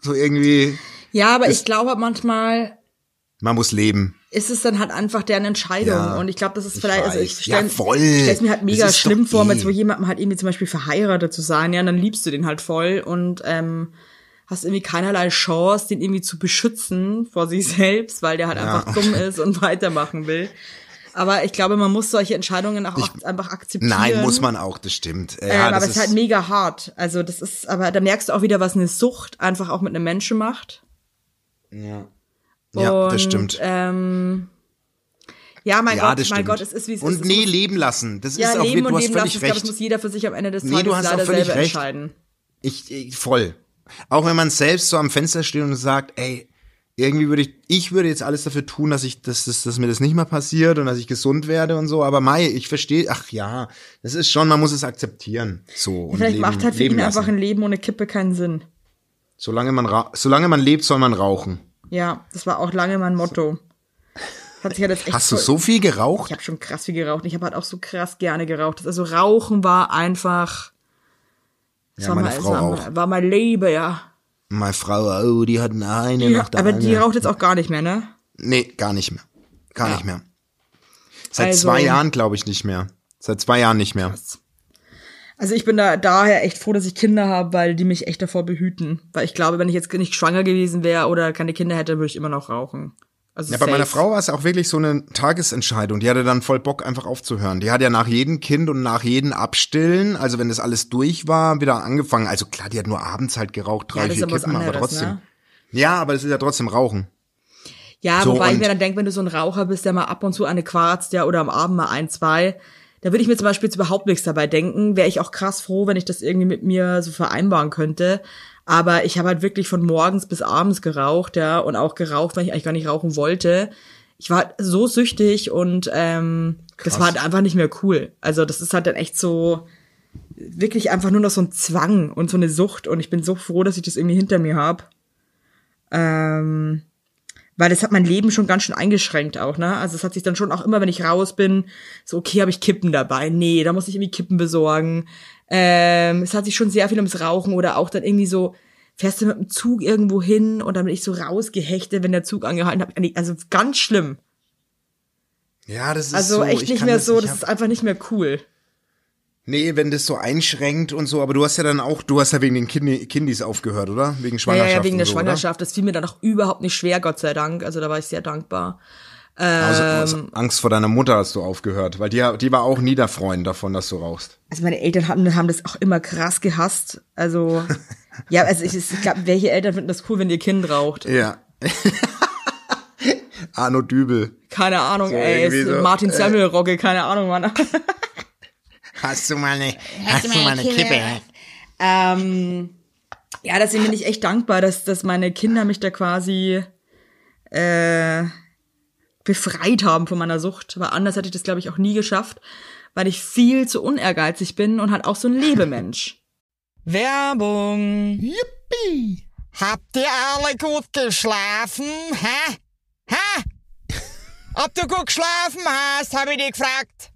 So irgendwie, Ja, aber ich glaube manchmal man muss leben. ist es dann halt einfach deren Entscheidung. Ja, und ich glaube, das ist ich vielleicht, also ich stelle Ja, es mir halt mega schlimm vor, mit eh. so jemandem halt irgendwie zum Beispiel verheiratet zu sein, ja, und dann liebst du den halt voll und ähm, hast irgendwie keinerlei Chance, den irgendwie zu beschützen vor sich selbst, weil der halt einfach dumm ist und weitermachen will. Aber ich glaube, man muss solche Entscheidungen auch ak- einfach akzeptieren. Nein, muss man auch, das stimmt. Ja, Ähm, aber es ist halt mega hart. Also das ist, aber da merkst du auch wieder, was eine Sucht einfach auch mit einem Menschen macht. ja, ja das Und, stimmt. Ähm, ja, mein ja, Gott, das mein stimmt. Gott, es ist wie es Und ist. Es nee, muss, leben lassen. Das ja, ist auch, leben du und hast leben lassen. Ich glaube, das muss jeder für sich am Ende des Nee, Tages du hast auch leider völlig selber recht. entscheiden. Ich, ich voll. Auch wenn man selbst so am Fenster steht und sagt, ey, irgendwie würde ich, ich würde jetzt alles dafür tun, dass ich, dass, dass, dass mir das nicht mehr passiert und dass ich gesund werde und so. Aber Mai, ich verstehe, ach ja, das ist schon, man muss es akzeptieren. So. und Vielleicht leben, macht halt für ihn einfach lassen. ein Leben ohne Kippe keinen Sinn. Solange man, solange man lebt, soll man rauchen. Ja, das war auch lange mein Motto. Echt Hast du voll- so viel geraucht? Ich habe schon krass viel geraucht. Ich habe halt auch so krass gerne geraucht. Also Rauchen war einfach. Ja, war meine mein, Frau war, auch. War mein Leben, ja. Meine Frau, oh, die hat eine ja nach der aber die anderen. raucht jetzt auch gar nicht mehr, ne? Nee, gar nicht mehr. Gar Ja. nicht mehr. Seit Also- zwei Jahren glaube ich nicht mehr. Seit zwei Jahren nicht mehr. Also ich bin da daher echt froh, dass ich Kinder habe, weil die mich echt davor behüten. Weil ich glaube, wenn ich jetzt nicht schwanger gewesen wäre oder keine Kinder hätte, würde ich immer noch rauchen. Also Ja, bei safe. meiner Frau war es auch wirklich so eine Tagesentscheidung. Die hatte dann voll Bock, einfach aufzuhören. Die hat ja nach jedem Kind und nach jedem Abstillen, also wenn das alles durch war, wieder angefangen. Also klar, die hat nur abends halt geraucht, drei, Ja, vier aber Kippen, aber anderes, trotzdem. ne? Ja, aber das ist ja trotzdem Rauchen. Ja, So, wobei ich mir dann denke, wenn du so ein Raucher bist, der mal ab und zu eine quarzt, ja, oder am Abend mal ein, zwei, da würde ich mir zum Beispiel jetzt überhaupt nichts dabei denken. Wäre ich auch krass froh, wenn ich das irgendwie mit mir so vereinbaren könnte. Aber ich habe halt wirklich von morgens bis abends geraucht, ja, und auch geraucht, wenn ich eigentlich gar nicht rauchen wollte. Ich war halt so süchtig und ähm, das war halt einfach nicht mehr cool. Also das ist halt dann echt so wirklich einfach nur noch so ein Zwang und so eine Sucht. Und ich bin so froh, dass ich das irgendwie hinter mir habe. Ähm, weil das hat mein Leben schon ganz schön eingeschränkt auch, ne? Also es hat sich dann schon auch immer, wenn ich raus bin, so, okay, habe ich Kippen dabei? Nee, da muss ich irgendwie Kippen besorgen. Ähm, es hat sich schon sehr viel ums Rauchen oder auch dann irgendwie so, fährst du mit dem Zug irgendwo hin und dann bin ich so rausgehechtet, wenn der Zug angehalten hat. Also ganz schlimm. Ja, das ist Also so. echt ich nicht mehr das, so, das ist einfach nicht mehr cool. Nee, wenn das so einschränkt und so, aber du hast ja dann auch, du hast ja wegen den Kindi, Kindis aufgehört, oder? Wegen Schwangerschaft. ja, ja, wegen der so, Schwangerschaft. Das fiel mir dann auch überhaupt nicht schwer, Gott sei Dank. Also da war ich sehr dankbar. Aus, Ähm. Angst vor deiner Mutter hast du aufgehört, weil die, die war auch nie der Freund davon, dass du rauchst. Also meine Eltern haben, haben das auch immer krass gehasst. Also, ja, also ich, ich glaube, welche Eltern finden das cool, wenn ihr Kind raucht? Ja. Arno Dübel. Keine Ahnung, So ey, so, Martin Samuel Rogge, keine Ahnung, Mann. Hast du mal eine, hast du mal eine Kippe? ähm, ja, deswegen bin ich echt dankbar, dass, dass meine Kinder mich da quasi äh, befreit haben von meiner Sucht. Weil anders hätte ich das, glaube ich, auch nie geschafft, weil ich viel zu unehrgeizig bin und halt auch so ein Lebemensch. Werbung. Yippie! Habt ihr alle gut geschlafen? Hä? Hä? Ob du gut geschlafen hast, habe ich dich gefragt.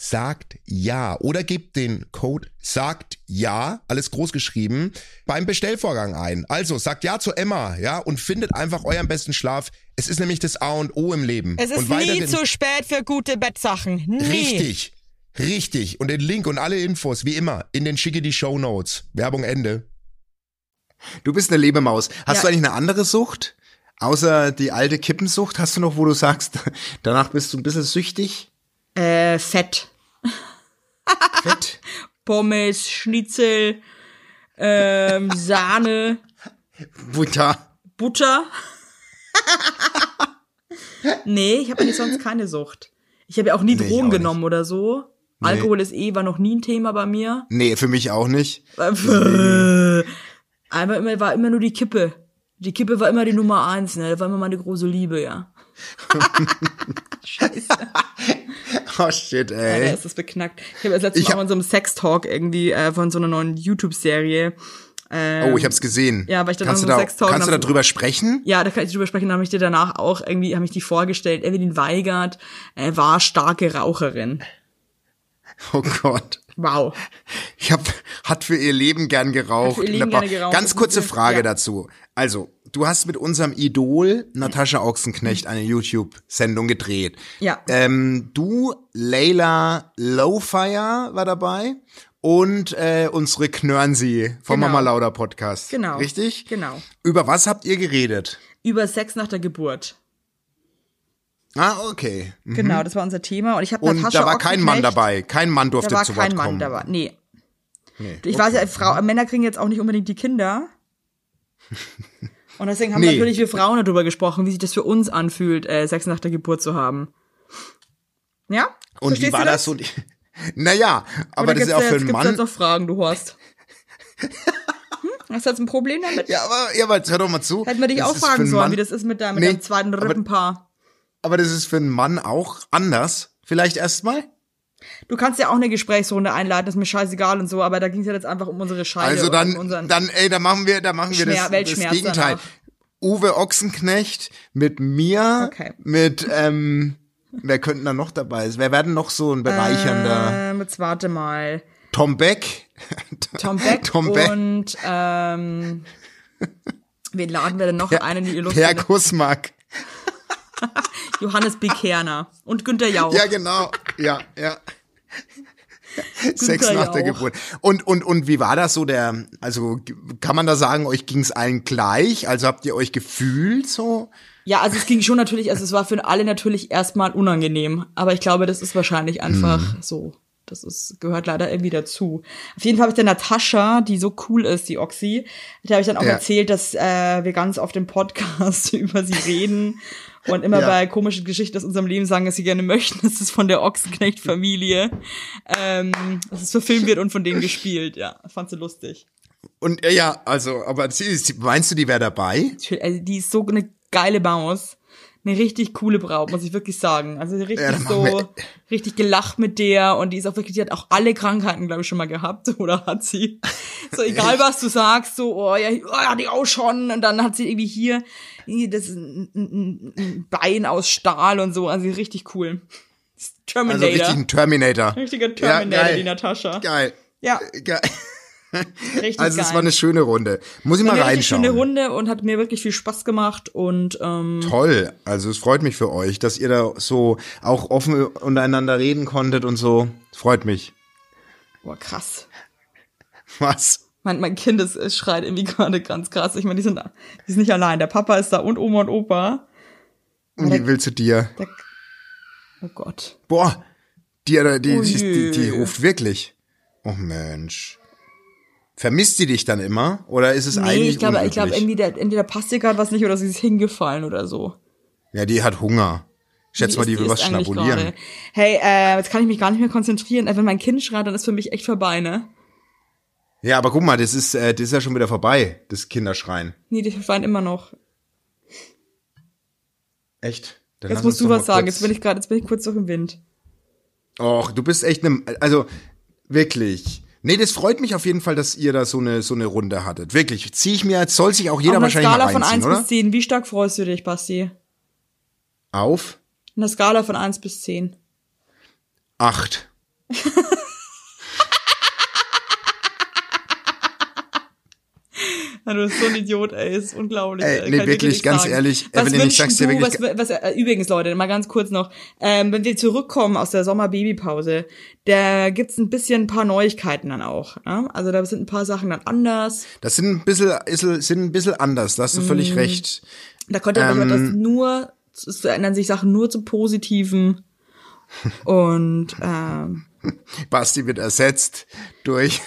sagt ja oder gebt den Code sagt ja, alles groß geschrieben, beim Bestellvorgang ein. Also sagt ja zu Emma, ja, und findet einfach euren besten Schlaf. Es ist nämlich das A und O im Leben. Es ist und nie zu spät für gute Bettsachen. Nie. Richtig. Richtig. Und den Link und alle Infos, wie immer, in den schicke die Show Notes. Werbung Ende. Du bist eine Lebemaus. Hast Ja. du eigentlich eine andere Sucht? Außer die alte Kippensucht? Hast du noch, wo du sagst, danach bist du ein bisschen süchtig? Äh, Fett. Fett? Pommes, Schnitzel, ähm, Sahne, Butter. Butter. nee, ich habe eigentlich sonst keine Sucht. Ich habe ja auch nie Nee, Drogen auch genommen oder so. Alkohol ist eh, war noch nie ein Thema bei mir. Nee, für mich auch nicht. Einfach immer, war immer nur die Kippe. Die Kippe war immer die Nummer eins, ne? Das war immer meine große Liebe, ja. Scheiße. Oh shit, ey. ist das beknackt. Ich habe das letzte Mal auch in so einem Sex-Talk irgendwie äh, von so einer neuen YouTube-Serie. Oh, ich hab's gesehen. ja, weil ich dann kannst so da, Sextalk Kannst du da drüber sprechen? Ja, da kann ich drüber sprechen. Da habe ich dir danach auch irgendwie, habe ich die vorgestellt. Evelyn Weigert äh, war starke Raucherin. Oh Gott. Wow. Ich hab, hat für ihr Leben gern geraucht. Hat für ihr Leben gerne geraucht. Ganz kurze Frage ja. dazu. Also, du hast mit unserem Idol Natascha Ochsenknecht eine YouTube-Sendung gedreht. Ja. Ähm, du, Leila Lowfire war dabei und äh, unsere Knörnsi vom Genau. Mama Lauda Podcast. Genau. Richtig? Genau. Über was habt ihr geredet? Über Sex nach der Geburt. Ah, okay. Mhm. Genau, das war unser Thema. Und ich habe Und Natascha da war kein Mann dabei. Kein Mann Da durfte war zu kein Wort Mann kommen. dabei. Nee. Nee. Ich weiß ja, Frau, Männer kriegen jetzt auch nicht unbedingt die Kinder. Und deswegen haben Nee. natürlich wir Frauen darüber gesprochen, wie sich das für uns anfühlt, äh, Sex nach der Geburt zu haben. Ja? Und wie Verstehst war du das so? Naja, aber das ist ja auch für einen Mann. jetzt noch Fragen, du Horst? Hm? Hast du jetzt ein Problem damit? Ja, aber, ja, aber jetzt hör doch mal zu. Hätten wir dich Das auch fragen sollen, Mann, wie das ist mit deinem, mit Nee, deinem zweiten aber- Rippenpaar. Aber das ist für einen Mann auch anders. Vielleicht erstmal. Du kannst ja auch eine Gesprächsrunde einleiten, ist mir scheißegal und so, aber da ging es ja jetzt einfach um unsere Scheide. Also dann, um unseren, dann, ey, da machen wir, da machen wir Schmer- das, das Gegenteil. danach. Uwe Ochsenknecht mit mir, Okay. mit, ähm, wer könnten da noch dabei sein? Wer werden noch so ein bereichernder? ähm, jetzt warte mal. Tom Beck. Tom Beck, Tom Beck. und ähm, wen laden wir denn noch ein in die Per Illustrierung? Kusmak. Johannes B. Kerner und Günther Jauch. Ja, genau. Ja, ja. Sechs nach der. Geburt. Und, und, und wie war das so der, also kann man da sagen, euch ging's allen gleich? Also habt ihr euch gefühlt so? Ja, also es ging schon natürlich, also es war für alle natürlich erstmal unangenehm, aber ich glaube, das ist wahrscheinlich einfach so. Das ist, gehört leider irgendwie dazu. Auf jeden Fall habe ich der Natascha, die so cool ist, die Oxy, der habe ich dann auch Ja. erzählt, dass äh, wir ganz oft im Podcast über sie reden und immer Ja. bei komischen Geschichten aus unserem Leben sagen, dass sie gerne möchten, dass es von der Ochsenknecht-Familie, ähm, dass es verfilmt wird und von denen gespielt. Ja, fand sie lustig. Und äh, ja, also, aber sie, meinst du, die wäre dabei? Also die ist so eine geile Maus. Eine richtig coole Braut, muss ich wirklich sagen. Also richtig Ja, so, richtig gelacht mit der und die ist auch wirklich, die hat auch alle Krankheiten, glaube ich, schon mal gehabt, oder hat sie? So, egal was du sagst, so, oh ja, oh, ja, die auch schon. Und dann hat sie irgendwie hier, das ist ein, ein, ein Bein aus Stahl und so, also richtig cool. Also Terminator. richtig ein Terminator. Richtiger Terminator, geil. die Natascha. Geil. Ja, Geil. Richtig Also es war eine schöne Runde. Muss ich mal eine reinschauen. schöne Runde und hat mir wirklich viel Spaß gemacht und ähm, Toll. Also es freut mich für euch, dass ihr da so auch offen untereinander reden konntet und so. Freut mich. boah, krass. Was? Mein, mein Kind ist, es schreit irgendwie gerade ganz krass. Ich meine, die sind, die sind nicht allein. Der Papa ist da und Oma und Opa. Und wie will zu dir? Der, oh Gott. Boah, die, die, die, Oh die, die, die ruft wirklich. Oh Mensch. Vermisst sie dich dann immer? Oder ist es Nee, eigentlich ich glaube, ich glaube, entweder, entweder passt ihr gerade was nicht oder sie ist hingefallen oder so. Ja, die hat Hunger. Schätz mal, die will was schnabulieren. gerade. Hey, äh, jetzt kann ich mich gar nicht mehr konzentrieren. Äh, Wenn mein Kind schreit, dann ist für mich echt vorbei, ne? Ja, aber guck mal, das ist, äh, das ist ja schon wieder vorbei, das Kinderschreien. Nee, die schreien immer noch. Echt? Dann Jetzt musst du was sagen. Jetzt bin ich gerade, jetzt bin ich kurz durch im Wind. Och, du bist echt ne, also wirklich. Nee, das freut mich auf jeden Fall, dass ihr da so eine, so eine Runde hattet. Wirklich, ziehe ich mir, soll sich auch jeder auf wahrscheinlich Skala mal reinziehen, von 1 oder? bis 10, wie stark freust du dich, Basti? Auf? Eine Skala von 1 bis 10. 8. Du bist so ein Idiot, ey, ist unglaublich. Ey, nee, wirklich, ganz fragen. ehrlich, was Evelyn, ich sag's dir wirklich. Was, was, äh, übrigens, Leute, mal ganz kurz noch, ähm, wenn wir zurückkommen aus der Sommerbabypause, da gibt's ein bisschen ein paar Neuigkeiten dann auch. Ne? Also da sind ein paar Sachen dann anders. Das sind ein bisschen, ist, sind ein bisschen anders, da hast du mm. völlig recht. Da konnte ähm, man das nur, es verändern sich Sachen nur zu Positiven. Und ähm, Basti wird ersetzt durch.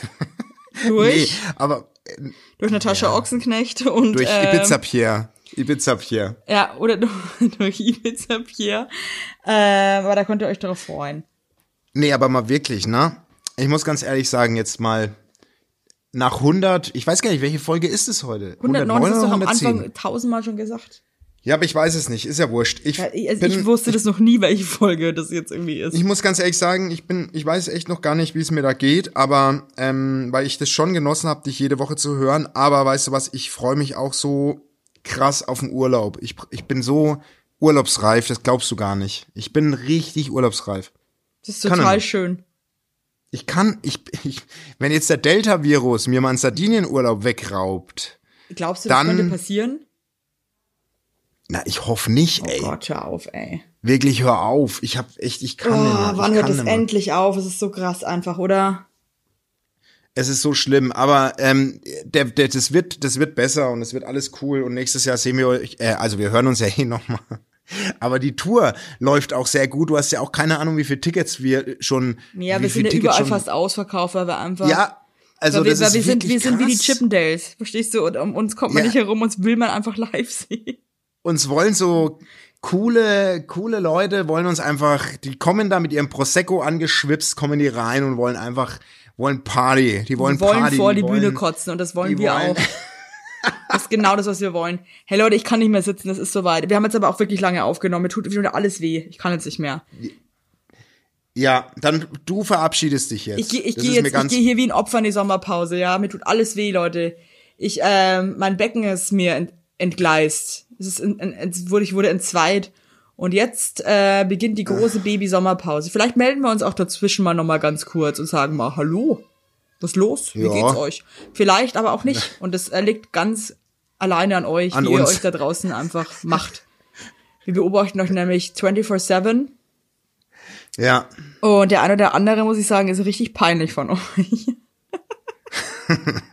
Durch? nee, aber äh, durch Natascha Ochsenknecht und durch ähm, Ibiza Pierre. Ibiza Pierre. Ja, oder durch Ibiza Pierre. Äh, aber da könnt ihr euch darauf freuen. Nee, aber mal wirklich, ne? Ich muss ganz ehrlich sagen, jetzt mal nach 100, ich weiß gar nicht, welche Folge ist es heute? 109 ist oder doch am 110? Anfang tausendmal schon gesagt. Ja, aber ich weiß es nicht, ist ja wurscht. Ich, Ja, Also bin, ich wusste das noch nie, welche Folge das jetzt irgendwie ist. ich muss ganz ehrlich sagen, ich bin, ich weiß echt noch gar nicht, wie es mir da geht, aber ähm, weil ich das schon genossen habe, dich jede Woche zu hören. Aber weißt du was, ich freue mich auch so krass auf den Urlaub. Ich, ich bin so urlaubsreif, das glaubst du gar nicht. Ich bin richtig urlaubsreif. Das ist total schön. Ich kann, ich, ich, wenn jetzt der Delta-Virus mir mal einen Sardinienurlaub wegraubt, Glaubst du, das Dann- könnte passieren? Na, ich hoffe nicht, Oh ey. Gott, hör auf, ey. Wirklich, hör auf. Ich hab echt, ich kann Oh, nimmer. wann hört nimmer. endlich auf? Es ist so krass einfach, oder? Es ist so schlimm, aber ähm, der, der, das wird, das wird besser und es wird alles cool und nächstes Jahr sehen wir euch, äh, also wir hören uns ja eh noch mal. Aber die Tour läuft auch sehr gut. Du hast ja auch keine Ahnung, wie viele Tickets wir schon. Ja, wir sind ja überall schon, fast ausverkauft, weil wir einfach. Ja, also weil wir, das weil ist wir sind, wir sind wie die. Chippendales. Verstehst du? Und um uns kommt man Ja. nicht herum, uns will man einfach live sehen. Uns wollen so coole, coole Leute, wollen uns einfach, die kommen da mit ihrem Prosecco angeschwipst, kommen die rein und wollen einfach, wollen Party. Die wollen, Wir wollen Party. vor die, wollen, Bühne kotzen und das wollen die wir wollen- auch. Das ist genau das, was wir wollen. Hey Leute, ich kann nicht mehr sitzen, das ist soweit. Wir haben jetzt aber auch wirklich lange aufgenommen. Mir tut wieder alles weh. Ich kann jetzt nicht mehr. Ja, dann du verabschiedest dich jetzt. Ich gehe ich Das geh ist jetzt, ich gehe hier wie ein Opfer in die Sommerpause, ja. Mir tut alles weh, Leute. Ich, ähm, mein Becken ist mir ent, entgleist. Es ist, in, in, es wurde, ich wurde entzweit. Und jetzt äh, beginnt die große Baby-Sommerpause. Vielleicht melden wir uns auch dazwischen mal nochmal ganz kurz und sagen mal, hallo, was ist los? Wie Ja. geht's euch? Vielleicht aber auch nicht. Und das äh, liegt ganz alleine an euch, An wie ihr uns. euch da draußen einfach macht. Wir beobachten euch nämlich 24-7 Ja. Und der eine oder andere, muss ich sagen, ist richtig peinlich von euch.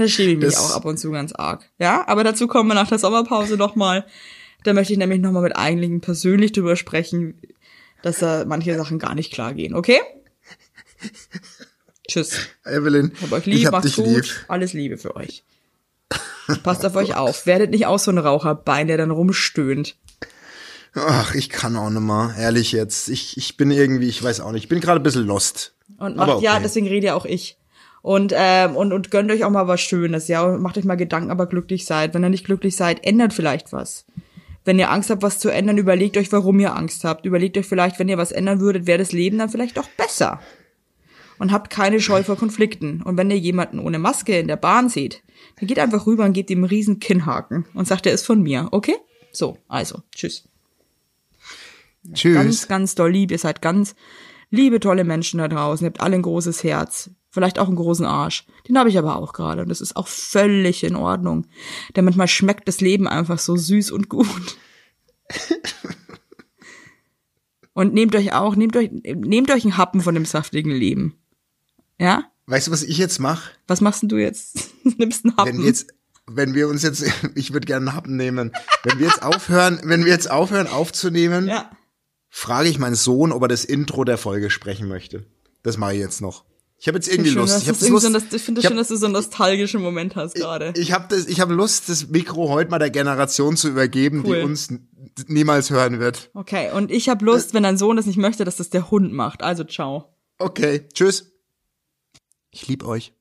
da schäme ich mich Das- auch ab und zu ganz arg. Ja, aber dazu kommen wir nach der Sommerpause noch mal. Da möchte ich nämlich noch mal mit Eigenlingen persönlich drüber sprechen, dass da manche Sachen gar nicht klar gehen, okay? Tschüss. Evelyn, Hab euch ich lieb, hab macht's gut. lieb. Alles Liebe für euch. Passt auf euch auf. Werdet nicht auch so ein Raucherbein, der dann rumstöhnt. Ach, ich kann auch nicht mal, ehrlich jetzt. Ich, ich bin irgendwie, ich weiß auch nicht, ich bin gerade ein bisschen lost. Und macht, ja, okay. deswegen rede ja auch ich. Und, ähm, und, und gönnt euch auch mal was Schönes, ja. Und macht euch mal Gedanken, aber glücklich seid. Wenn ihr nicht glücklich seid, ändert vielleicht was. Wenn ihr Angst habt, was zu ändern, überlegt euch, warum ihr Angst habt. Überlegt euch vielleicht, wenn ihr was ändern würdet, wäre das Leben dann vielleicht doch besser. Und habt keine Scheu vor Konflikten. Und wenn ihr jemanden ohne Maske in der Bahn seht, dann geht einfach rüber und gebt ihm einen riesen Kinnhaken und sagt, er ist von mir, okay? So, also, tschüss. Tschüss. Ganz, ganz doll lieb. Ihr seid ganz liebe, tolle Menschen da draußen. Ihr habt alle ein großes Herz. Vielleicht auch einen großen Arsch. Den habe ich aber auch gerade. Und das ist auch völlig in Ordnung. Denn manchmal schmeckt das Leben einfach so süß und gut. Und nehmt euch auch, nehmt euch, nehmt euch einen Happen von dem saftigen Leben. Ja? Weißt du, was ich jetzt mache? Was machst denn du jetzt? Nimmst einen Happen. Wenn wir jetzt, wenn wir uns jetzt, ich würde gerne einen Happen nehmen. Wenn wir jetzt aufhören, wenn wir jetzt aufhören aufzunehmen, ja. frage ich meinen Sohn, ob er das Intro der Folge sprechen möchte. Das mache ich jetzt noch. Ich habe jetzt irgendwie Schön, Lust. Ich, hab das Lust. so, ich finde es hab- schön, dass du so einen nostalgischen Moment hast gerade. Ich ich habe Lust, das Mikro heute mal der Generation zu übergeben, Cool. die uns niemals hören wird. Okay, und ich habe Lust, wenn dein Sohn das nicht möchte, dass das der Hund macht. Also ciao. Okay, tschüss. Ich lieb euch.